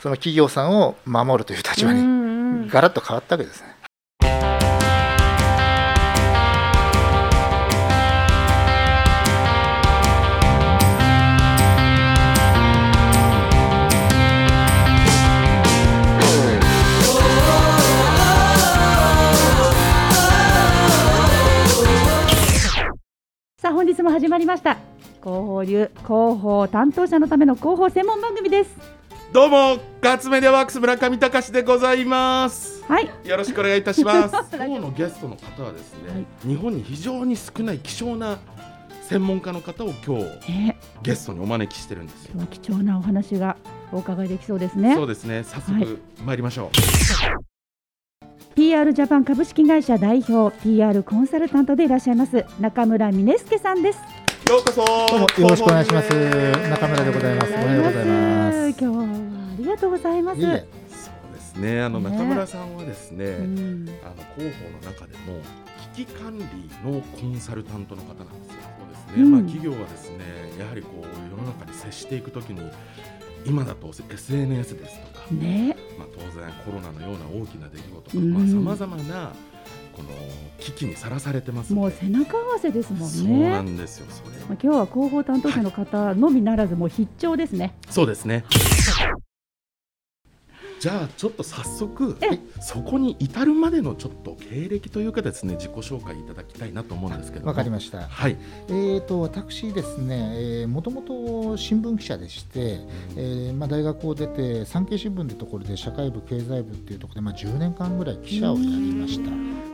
その企業さんを守るという立場にガラッと変わったわけですね。さあ本日も始まりました。広報流広報担当者のための広報専門番組ですどうもガッツメデワークス村上隆でございます。はい。よろしくお願いいたします。今日のゲストの方はですね、はい、日本に非常に少ない希少な専門家の方を今日、ゲストにお招きしてるんですよ。貴重なお話がお伺いできそうですね。そうですね。早速、はい、参りましょう。PR ジャパン株式会社代表 PR コンサルタントでいらっしゃいます中村峰介さんですようこそ。どうもよろしくお願いします。中村でございます。おはようございます。今日はありがとうございます。そうですね。あの中村さんはですね、ねあの広報の中でも危機管理のコンサルタントの方なんですよ。そうですね、うん、まあ企業はですねやはりこう世の中に接していくときに今だと SNS ですとか、ね。まあ、当然コロナのような大きな出来事とかさまざ、まなこの危機にさらされてますもう背中合わせですもんね。そうなんですよそれ、まあ、今日は広報担当者の方のみならず、もう必聴ですね。そうですね。じゃあちょっと早速そこに至るまでのちょっと経歴というかですね自己紹介いただきたいなと思うんですけどわかりました。はい。えっ、ー、と私ですね、えー、もともと新聞記者でして、えー、まあ大学を出て産経新聞というところで社会部経済部っていうところでまあ10年間ぐらい記者をやりました。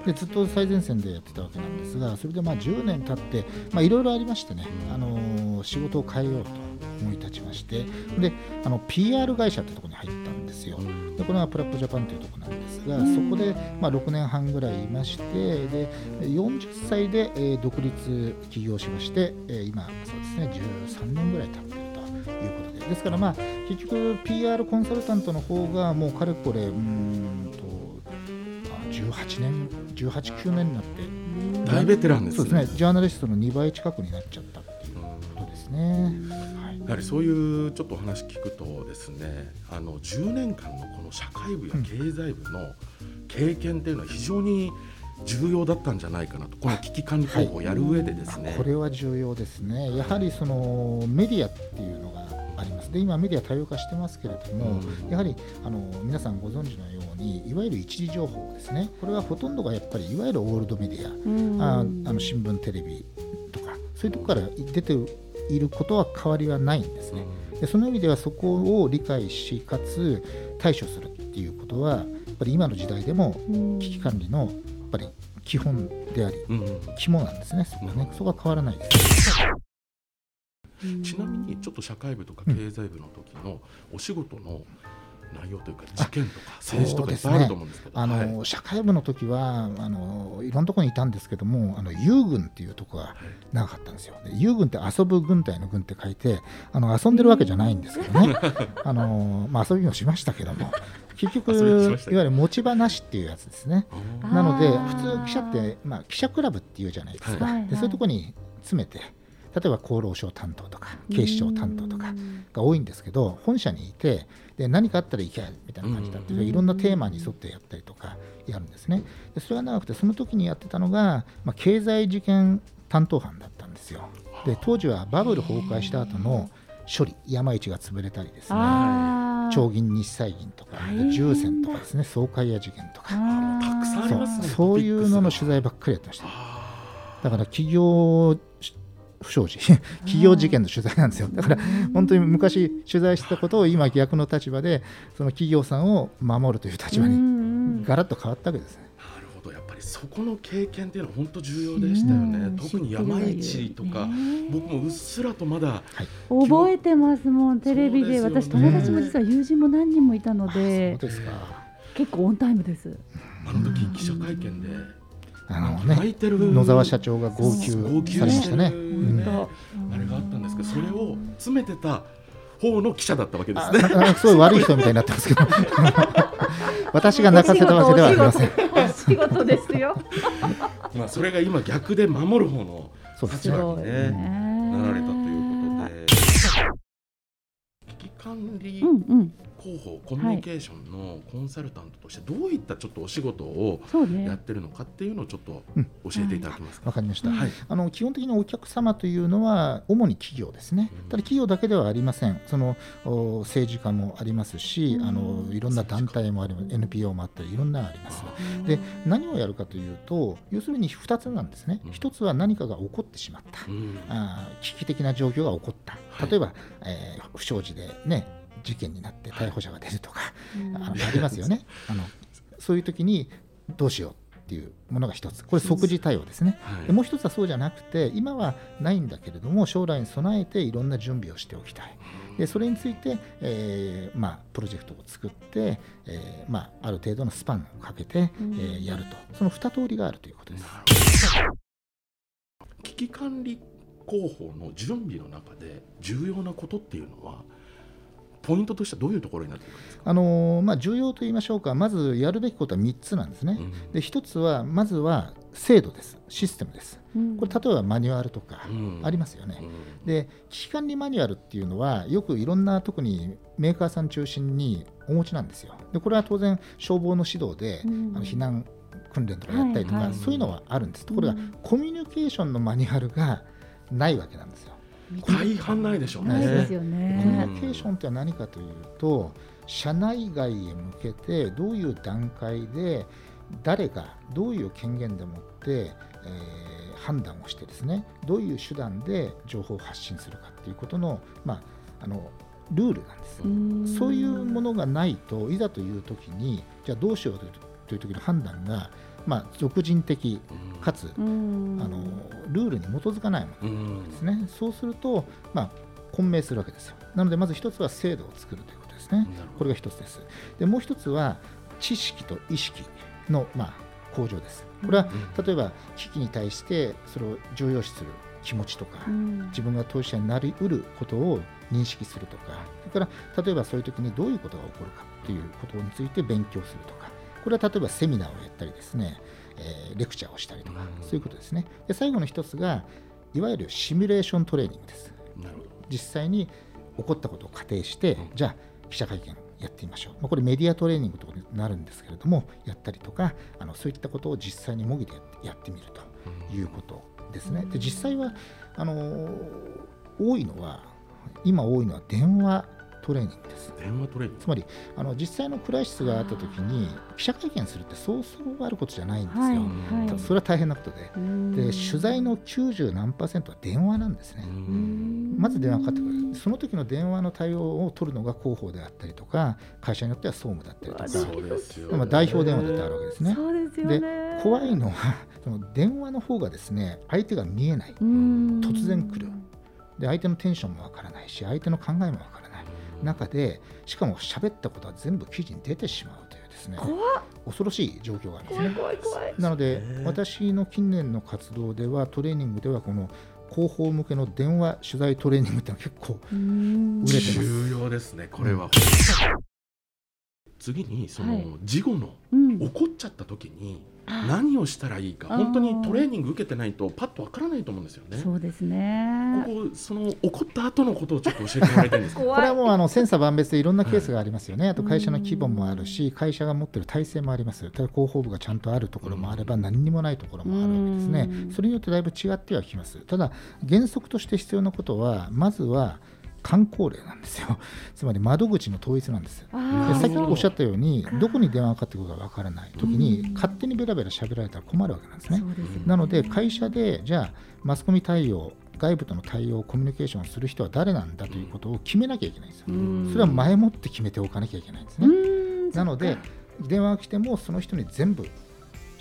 でずっと最前線でやってたわけなんですが、それでまあ10年経ってまあいろいろありましてね、あのー、仕事を変えようと思い立ちまして、であの PR 会社ってところに入ったんですよ。でこれはプラップジャパンというところなんですが、そこで、まあ、6年半ぐらいいましてで40歳で、えー、独立起業しまして、えー、今そうですね13年ぐらい経っているということでですからまあ結局 PR コンサルタントの方がもうかれこれうんと18年189年になって大ベテランです、ね、そうですねジャーナリストの2倍近くになっちゃったっていうことですね。やはりそういうちょっとお話聞くとですねあの10年間のこの社会部や経済部の経験っていうのは非常に重要だったんじゃないかなとこの危機管理方法をやる上でですね、はい、これは重要ですね。やはりそのメディアっていうのがあります。で今メディア多様化してますけれども、うん、やはりあの皆さんご存知のようにいわゆる一時情報ですね。これはほとんどがやっぱりいわゆるオールドメディア、うん、ああの新聞テレビとかそういうところから出ていることは変わりはないんですね。でその意味ではそこを理解しかつ対処するっていうことはやっぱり今の時代でも危機管理のやっぱり基本であり、肝なんですね、そこはね、そこは変わらないです。ちなみにちょっと社会部とか経済部の時のお仕事の内容というか事件とか政治とかいっぱいあると思うんですけど、ね、あの、はい、社会部の時はあのいろんなところにいたんですけどもあの遊軍っていうところが長かったんですよ。遊軍って遊ぶ軍隊の軍って書いてあの遊んでるわけじゃないんですけどね。あの、まあ、遊びもしましたけども。結局いわゆる持ち場なしっていうやつですね。なので普通記者って、まあ、記者クラブっていうじゃないですか。はい、でそういうところに詰めて例えば厚労省担当とか警視庁担当とかが多いんですけど本社にいてで何かあったら行けみたいな感じだっていろんなテーマに沿ってやったりとかやるんですね。でそれが長くてその時にやってたのが、まあ、経済事件担当班だったんですよ。で当時はバブル崩壊した後の処理山市が潰れたりですね。長銀日債銀とか重戦とかですね。総会屋事件とか。たくさんありますね。そういうのの取材ばっかりやってました。だから企業不祥事。企業事件の取材なんですよ。だから本当に昔取材したことを今逆の立場でその企業さんを守るという立場にガラッと変わったわけですね。なるほど。やっぱりそこの経験っていうのは本当重要でしたよね、特に山市とか、僕もうっすらとまだ、覚えてますもんテレビで。私友達も実は友人も何人もいたので。結構オンタイムです。あの時記者会見であのね、野沢社長が号泣されましたね。あれがあったんですけど、それを詰めてた方の記者だったわけですね。すごい悪い人みたいになってますけど、私が泣かせたわけではありません。仕事ですよ。まあそれが今逆で守る方の立場にねなられたということで。危機管理広報コミュニケーションのコンサルタントとしてどういったちょっとお仕事をやってるのかっていうのをちょっと教えていただけますか？わ、うん、かりました、はい、あの基本的にお客様というのは主に企業ですね。ただ企業だけではありません。その政治家もありますし、あのいろんな団体もあります。NPO もあったりいろんなあります。で何をやるかというと要するに2つなんですね。1つは何かが起こってしまった、あ危機的な状況が起こった。例えば、えー、不祥事でね事件になって逮捕者が出るとか、あありますよね。あのそういう時にどうしようっていうものが一つ。これ即時対応ですね、はい、でもう一つはそうじゃなくて今はないんだけれども将来に備えていろんな準備をしておきたい。でそれについて、えーまあ、プロジェクトを作って、えーまあ、ある程度のスパンをかけて、えー、やると。その二通りがあるということです。危機管理広報の準備の中で重要なことっていうのはポイントとしてはどういうところになっていくんですか、あのまあ、重要と言いましょうか、まずやるべきことは3つなんですね。うん、で1つは、まずは制度です、システムです。これ、例えばマニュアルとかありますよね。うん、で、危機管理マニュアルっていうのは、よくいろんな、特にメーカーさん中心にお持ちなんですよ。でこれは当然、消防の指導で、うん、あの避難訓練とかやったりとか、はいはい、そういうのはあるんです。ところが、コミュニケーションのマニュアルがないわけなんですよ。大半ないでしょうね。ないですよね。コミュニケーションって何かというと、社内外へ向けてどういう段階で誰がどういう権限でもって、えー、判断をしてですね、どういう手段で情報を発信するかっていうことのまああのルールなんです。そういうものがないといざという時にじゃあどうしようという時の判断がまあ、俗人的かつ、あのルールに基づかないものですね、そうすると、まあ、混迷するわけですよ。なので、まず一つは制度を作るということですね。これが一つです。でもう一つは、知識と意識の、まあ、向上です。これは、例えば危機に対してそれを重要視する気持ちとか、自分が当事者になりうることを認識するとか、それから例えばそういう時にどういうことが起こるかということについて勉強するとか、これは例えばセミナーをやったりですね、えー、レクチャーをしたりとか、そういうことですね。で最後の一つが、いわゆるシミュレーショントレーニングです。実際に起こったことを仮定して、じゃあ記者会見やってみましょう。まあ、これメディアトレーニングとになるんですけれども、やったりとか、あのそういったことを実際に模擬でやってみるということですね。で実際はあの多いのは、今多いのは電話トレーニングです。電話トレーニング。つまりあの実際のクライシスがあった時に記者会見するってそうそうあることじゃないんですよ。はい。はい、それは大変なことで。で取材の90何パーセントは電話なんですね。まず電話かかってくる。その時の電話の対応を取るのが広報であったりとか会社によっては総務だったりとか。でまあ代表電話だってあるわけですね。で、ね、怖いのはその電話の方がですね相手が見えない。突然来る。で相手のテンションもわからないし相手の考えもわからない。中でしかも喋ったことは全部記事に出てしまうというですね恐ろしい状況があるんですね。なので私の近年の活動ではトレーニングではこの広報向けの電話取材トレーニングってのは結構売れてます。重要ですねこれは、うん、次にその事後の、起こっちゃった時に何をしたらいいか。本当にトレーニング受けてないとパッとわからないと思うんですよね。そうですね。ここその起こった後のことをちょっと教えてもらいたいんです これはもうあの千差万別でいろんなケースがありますよね、はい、あと会社の規模もあるし会社が持っている体制もあります。ただ広報部がちゃんとあるところもあれば何にもないところもあるわけですね。それによってだいぶ違ってはきます。ただ原則として必要なことはまずは観光令なんですよ、つまり窓口の統一なんですでさっきおっしゃったように、どこに電話がかかってくるか分からないときに、勝手にべらべら喋られたら困るわけなんですね。なので、会社でじゃあ、マスコミ対応、外部との対応、コミュニケーションをする人は誰なんだということを決めなきゃいけないんですよ。それは前もって決めておかなきゃいけないんですね。なので、電話が来ても、その人に全部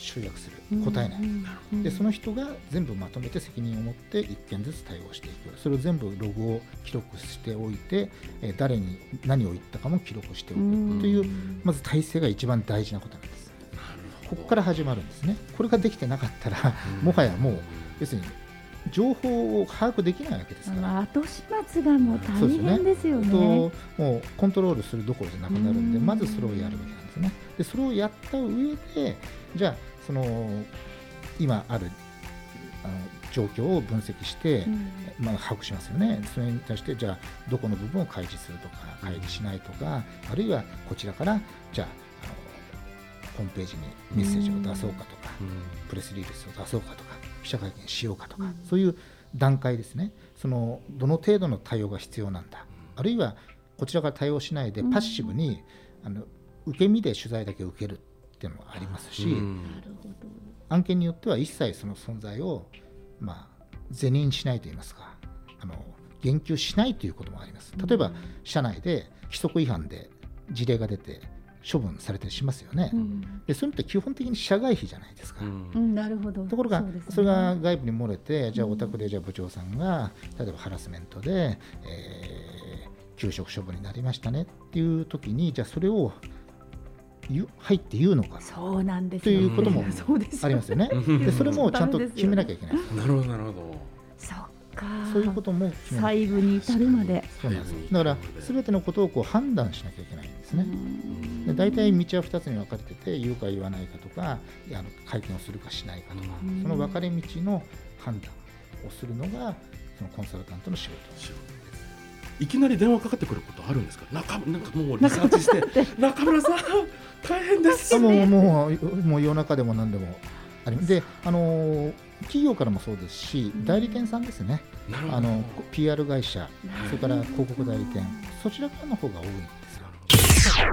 集約する答えない、でその人が全部まとめて責任を持って1件ずつ対応していく。それを全部ログを記録しておいて、え誰に何を言ったかも記録しておくというまず体制が一番大事なことなんです。ここから始まるんですね。これができてなかったらもはやもう要するに情報を把握できないわけですから、後始末がもう大変ですよね、ね、もうコントロールするどころじゃなくなるんでまずそれをやるべきなんですね。でそれをやった上でじゃあその今あるあの状況を分析して、うん、まあ、把握しますよね、それに対してじゃあどこの部分を開示するとか開示しないとかあるいはこちらからじゃああのホームページにメッセージを出そうかとか、うん、プレスリリースを出そうかとか記者会見しようかとか、うん、そういう段階ですね。そのどの程度の対応が必要なんだ。あるいはこちらから対応しないでパッシブに、あの受け身で取材だけ受けるっていうのもありますし、案件によっては一切その存在を、まあ、是認しないといいますかあの言及しないということもあります。例えば社内で規則違反で事例が出て処分されたりしますよね、うん、でそういうのって基本的に社外費じゃないですか、うん、なるほど。ところがそ、ね,、れが外部に漏れてじゃあお宅でじゃあ部長さんが例えばハラスメントで、えー、休職処分になりましたねっていう時にじゃあそれを入って言うのかそうなんですということもありますよね。でそれもちゃんと決めなきゃいけない。なるほどなるほど。そっか。そういうことも細部に至るまで。そうなんです。だからすべてのことをこう判断しなきゃいけないんですね。で大体道は二つに分かれてて言うか言わないかとかあの会見をするかしないかとかその分かれ道の判断をするのがそのコンサルタントの仕事。いきなり電話かかってくることあるんですか？中なんかもうリサーチして中村さん大変です、ね、もうもうもう夜中でも何でもありであの企業からもそうですし、代理店さんですね、あの PR 会社、それから広告代理店、そちらからの方が多いんですよ。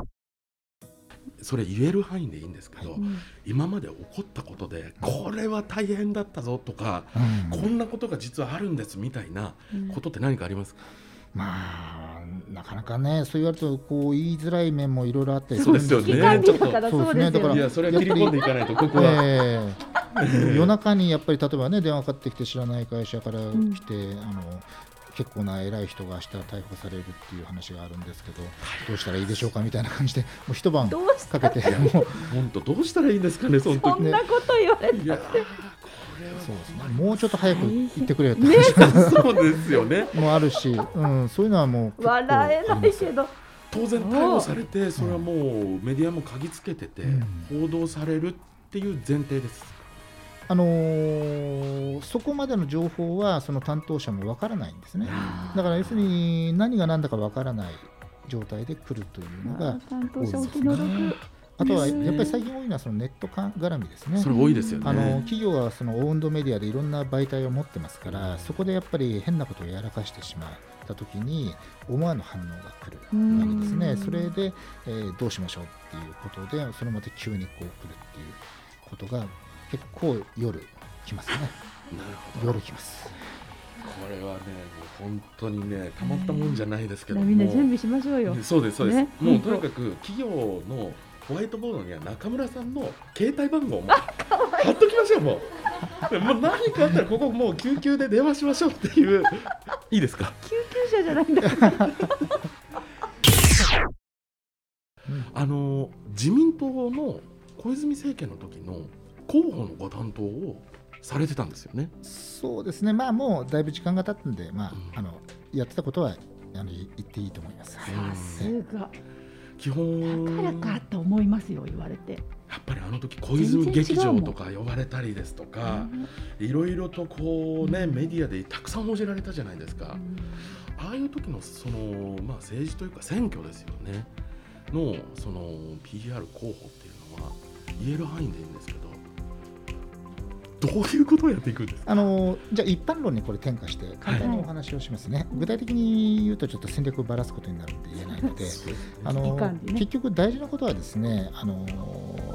それ言える範囲でいいんですけど、はい、今まで起こったことでこれは大変だったぞとか、うん、こんなことが実はあるんですみたいなことって何かありますか、うんまあなかなかねそう言われるとこう言いづらい面もいろいろあってそうですよね。ちょっとそうですね。だからいやそれは切り込んでいかないとここは、えー、夜中にやっぱり例えばね電話かかってきて知らない会社から来て、うん、あの結構な偉い人が明日逮捕されるっていう話があるんですけどどうしたらいいでしょうかみたいな感じでもう一晩かけてもう本当どうしたらいいんですかねその時。ねそんなこと言われて。そうですね、もうちょっと早く行ってくれよってそうですよね。もあるし、うん、そういうのはもう笑えないけど。当然逮捕されてそれはもうメディアも嗅ぎつけてて、報道されるっていう前提です。あのー、そこまでの情報はその担当者もわからないんですね。だから要するに何が何だかわからない状態で来るというのが多いですね。あとはやっぱり最近多いのはそのネット絡みですね。それ多いですよね。あの企業はそのオウンドメディアでいろんな媒体を持ってますから、そこでやっぱり変なことをやらかしてしまったときに思わぬ反応が来るわけですね。それで、えー、どうしましょうっていうことでそれまで急にこう来るっていうことが結構夜来ますね。なるほど。夜来ます。これはね、もう本当にね、たまったもんじゃないですけども、みんな準備しましょうよ。そうです、そうです。ね、もうとにかく企業のホワイトボードには中村さんの携帯番号も貼っときましょうもうもう何かあったらここもう救急で電話しましょうっていういいですか？救急車じゃないんだあの自民党の小泉政権の時の候補のご担当をされてたんですよね。そうですね。まあもうだいぶ時間が経ったんで、まあ、うん、あのやってたことはあの言っていいと思います。さすが。基本だからかと思いますよ言われて。やっぱりあの時小泉劇場とか呼ばれたりですとかいろいろとこうね、メディアでたくさん報じられたじゃないですか、ああいう時のその、まあ、政治というか選挙ですよね。のその PR 候補っていうのは言える範囲でいいんですけどどういうことをやっていくんですあのじゃあ一般論にこれ転化して簡単にお話をしますね、はい、具体的に言うとちょっと戦略をばらすことになるんで言えないのであの、ね、結局大事なことはですねあの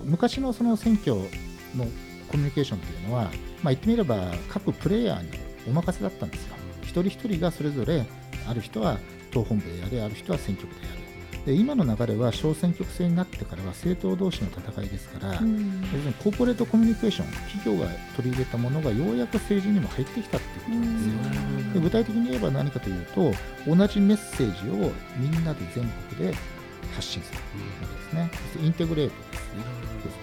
昔のその選挙のコミュニケーションというのは、まあ、言ってみれば各プレイヤーにお任せだったんですよ。一人一人がそれぞれある人は党本部でやれある人は選挙区でやるで今の流れは小選挙区制になってからは政党同士の戦いですから、うん、コーポレートコミュニケーション企業が取り入れたものがようやく政治にも入ってきたっていうことなんですよ、で具体的に言えば何かというと同じメッセージをみんなで全国で発信するわけですね、インテグレートです。ね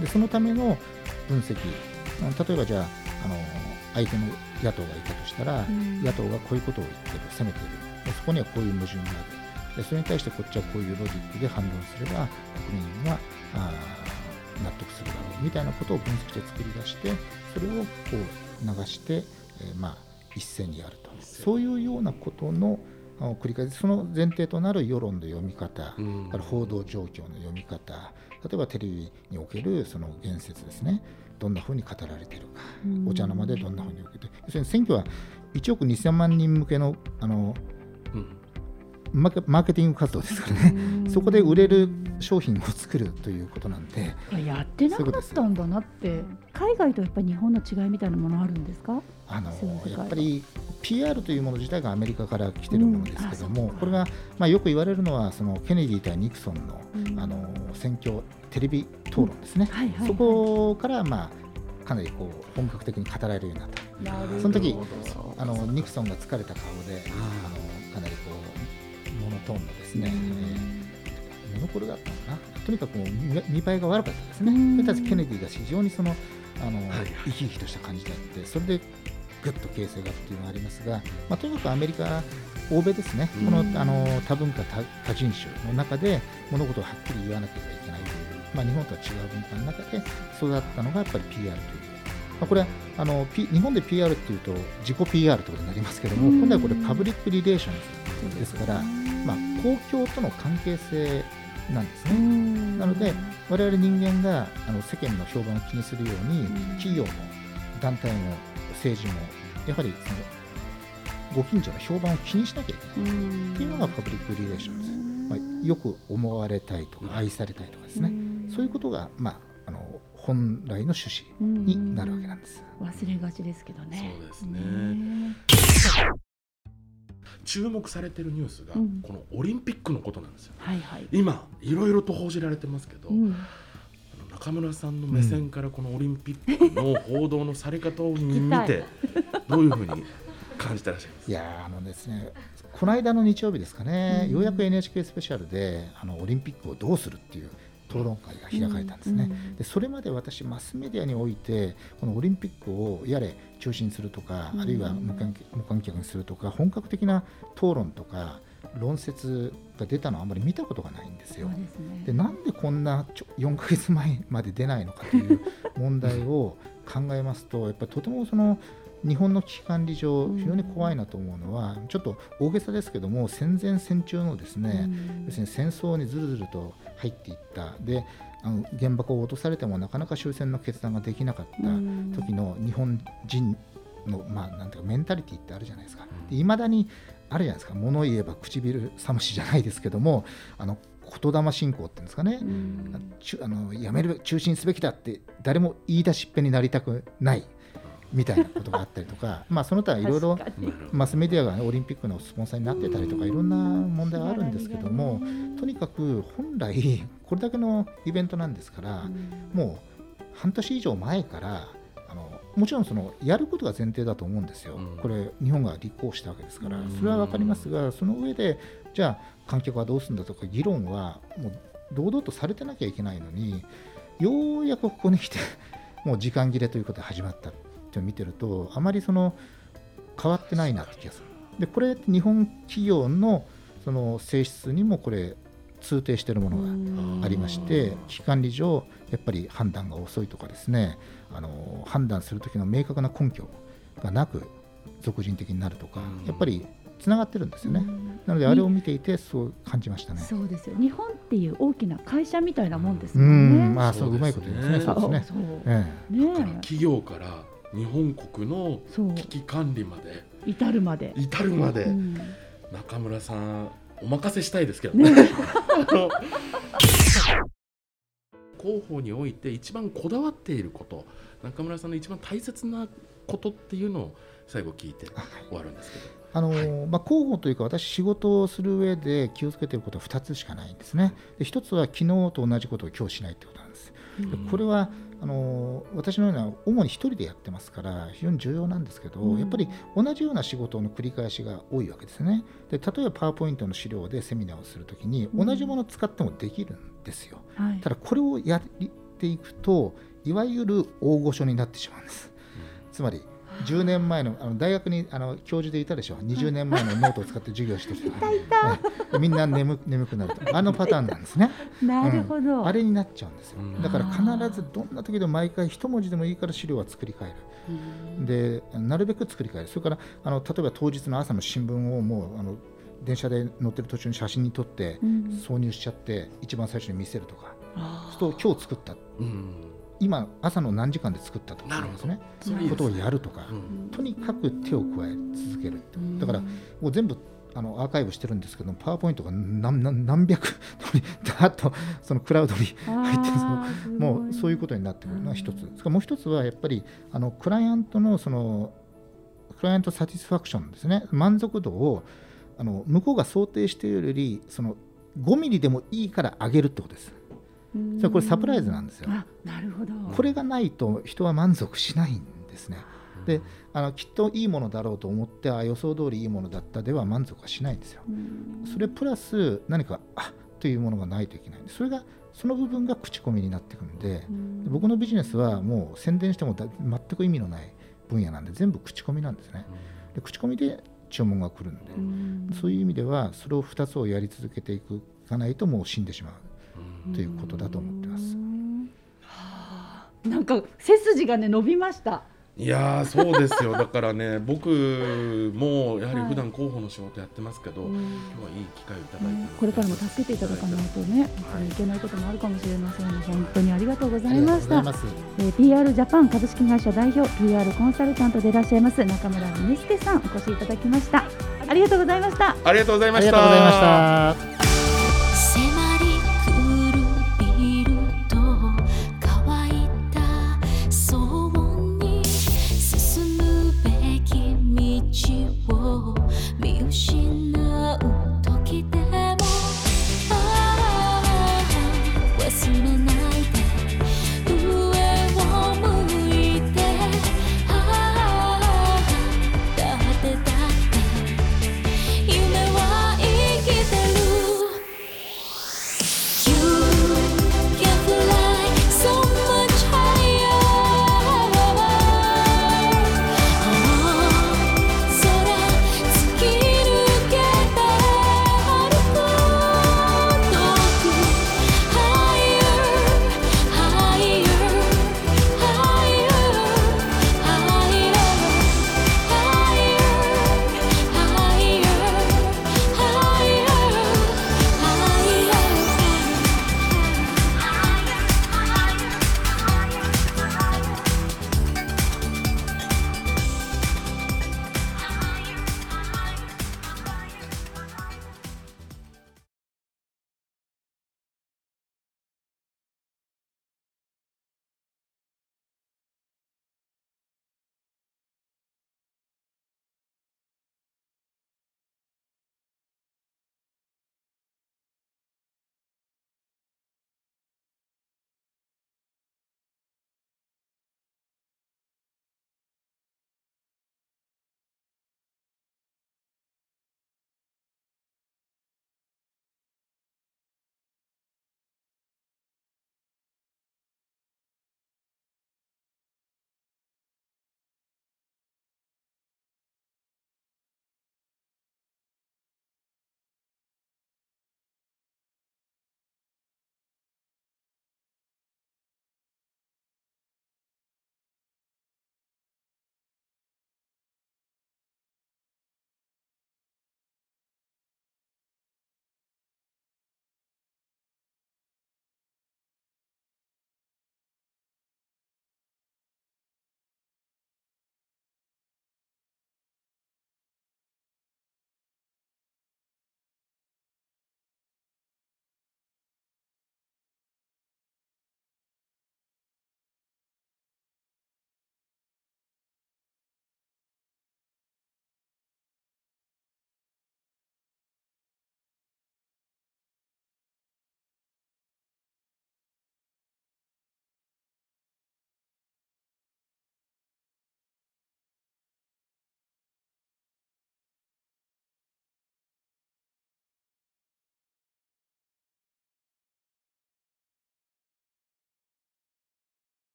でそのための分析。例えばじゃああの相手の野党がいたとしたら、うん、野党がこういうことを言ってる責めているそこにはこういう矛盾がある。でそれに対してこっちはこういうロジックで反論すれば国民はあ納得するだろうみたいなことを分析して作り出してそれをこう流してえー、まあ、一斉にやると。そういうようなことの繰り返しその前提となる世論の読み方、うん、報道状況の読み方例えばテレビにおけるその言説ですね。どんなふうに語られているか、うん、お茶の間でどんなふうに受けて。要するに選挙は1億2000万人向けのあの、うん、マーケティング活動ですからね、そこで売れる商品を作るということなんで、やってなかったんだなって、海外とやっぱり日本の違いみたいなものあるんですか？あのやっぱり PR というもの自体がアメリカから来てるものですけども、うん、これが、まあ、よく言われるのはそのケネディ対ニクソンのうん、あの選挙テレビ討論ですね、そこから、まあ、かなりこう本格的に語られるようになった。その時あのニクソンが疲れた顔であのかなりこうトーンのですね、えー、モノコルだったのかな。とにかく見栄えが悪かったですね、それに対しケネディが非常にそのあの、はい、生き生きとした感じであってそれでぐっと形勢がっていうのがありますが、まあ、とにかくアメリカ、欧米ですね、このあの多文化多、多人種の中で物事をはっきり言わなければいけないという、まあ、日本とは違う文化の中で育ったのがやっぱり PR という。まあ、これはあの、P、日本で PR っていうと自己 PR ということになりますけども、今度はこれパブリックリレーションズですから、まあ、公共との関係性なんですね。なので、我々人間があの世間の評判を気にするように、企業も団体も政治もやはりそのご近所の評判を気にしなきゃいけない。っていうのがパブリックリレーションです、まあ、よく思われたいとか愛されたいとかですね。そういうことが、まあ、あの本来の趣旨になるわけなんです。忘れがちですけどね。そうですね注目されてるニュースが、このオリンピックのことなんですよ、はいはい、今いろいろと報じられてますけど、うん。中村さんの目線からこのオリンピックの報道のされ方を見て、どういうふうに感じてらっしゃいます？いやあのですねこの間の日曜日ですかね、うん、ようやく NHK スペシャルであのオリンピックをどうするっていう討論会が開かれたんですね、でそれまで私、マスメディアにおいて、このオリンピックをやれ中止にするとか、あるいは無観客にするとか、本格的な討論とか、論説が出たのはあんまり見たことがないんですよ。で、ね、なんでこんな4か月前まで出ないのかという問題を考えますとやっぱりとてもその日本の危機管理上非常に怖いなと思うのは、うん、ちょっと大げさですけども戦前戦中のですね、うん、要するに戦争にずるずると入っていった。であの原爆を落とされてもなかなか終戦の決断ができなかった時の日本人の、まあ、なんていうかメンタリティってあるじゃないですか。いまだにあるじゃないですか。物言えば唇寒しじゃないですけどもあの言霊信仰っていうんですかね、うん、あのやめる中心すべきだって誰も言い出しっぺになりたくないみたいなことがあったりとか まあその他いろいろマスメディアが、ね、オリンピックのスポンサーになってたりとかいろんな問題があるんですけどもとにかく本来 これだけのイベントなんですから、もう半年以上前からもちろんそのやることが前提だと思うんですよ、うん、これ、日本が立候補したわけですから、それは分かりますが、その上で、じゃあ、観客はどうするんだとか、議論はもう堂々とされてなきゃいけないのに、ようやくここに来て、もう時間切れということで始まった。って見てると、あまりその変わってないなって気がする。でこれ、日本企業のその性質にもこれ、通底しているものがありまして、危機管理上、やっぱり判断が遅いとかですね、あの判断する時の明確な根拠がなく俗人的になるとか、やっぱりつながってるんですよね。なのであれを見ていてそう感じましたね。そうですよ。日本っていう大きな会社みたいなもんですもんね。まあそううまいこと言いますね。そうですね。ええ、ね企業から日本国の危機管理まで至るまで至るまで、うん、中村さんお任せしたいですけどね。ね広報において一番こだわっていること中村さんの一番大切なことっていうのを最後聞いて終わるんですけど。あの、はい、まあ、広報というか私仕事をする上で気をつけていることは2つしかないんですね。で1つは昨日と同じことを今日しないということなんです。でこれはあの私のような主に1人でやってますから非常に重要なんですけど、うん、やっぱり同じような仕事の繰り返しが多いわけですね。で例えばパワーポイントの資料でセミナーをするときに同じものを使ってもできるんですよ。うん、ただこれをやっていくといわゆる大御所になってしまうんです。つまり10年前のあの大学にあの教授でいたでしょ。20年前のノートを使って授業してる人いたいた、ね、みんな眠眠くなると。あのパターンなんですね。なるほど、うん、あれになっちゃうんですよ。だから必ずどんな時でも毎回一文字でもいいから資料は作り変える。でなるべく作り変える。それからあの例えば当日の朝の新聞をもうあの電車で乗ってる途中に写真に撮って挿入しちゃって一番最初に見せるとか、そうすると今日作った、今朝の何時間で作ったとかですね。そういうことをやるとか、とにかく手を加え続けるだからもう全部あのアーカイブしてるんですけどパワーポイントが何何何百だっとそのクラウドに入ってそのもうそういうことになってくるのが一つ。それもう一つはやっぱりあのクライアントのそのクライアントサティスファクションですね。満足度をあの向こうが想定しているよりその5ミリでもいいから上げるってことです。じゃこれサプライズなんですよ。なるほど。これがないと人は満足しないんですね。であのきっといいものだろうと思ってあ予想通りいいものだったでは満足はしないんですよ。それプラス何かあというものがないといけないそれがその部分が口コミになってくるんで僕のビジネスはもう宣伝しても全く意味のない分野なんで全部口コミなんですね。で口コミで注文が来るんでそういう意味ではそれを2つをやり続けていくかないともう死んでしまうということだと思ってます。なんか背筋がね伸びました。いやそうですよ。だからね 僕もやはり普段広報の仕事やってますけど、はい、今日はいい機会をいただいて、うん、これからも助けていただかないとね、はい、いけないこともあるかもしれませんので本当にありがとうございました。えー、PR ジャパン株式会社代表 PR コンサルタントでいらっしゃいます中村美介さんお越しいただきました。ありがとうございました。ありがとうございました。ありがとうございました我没有心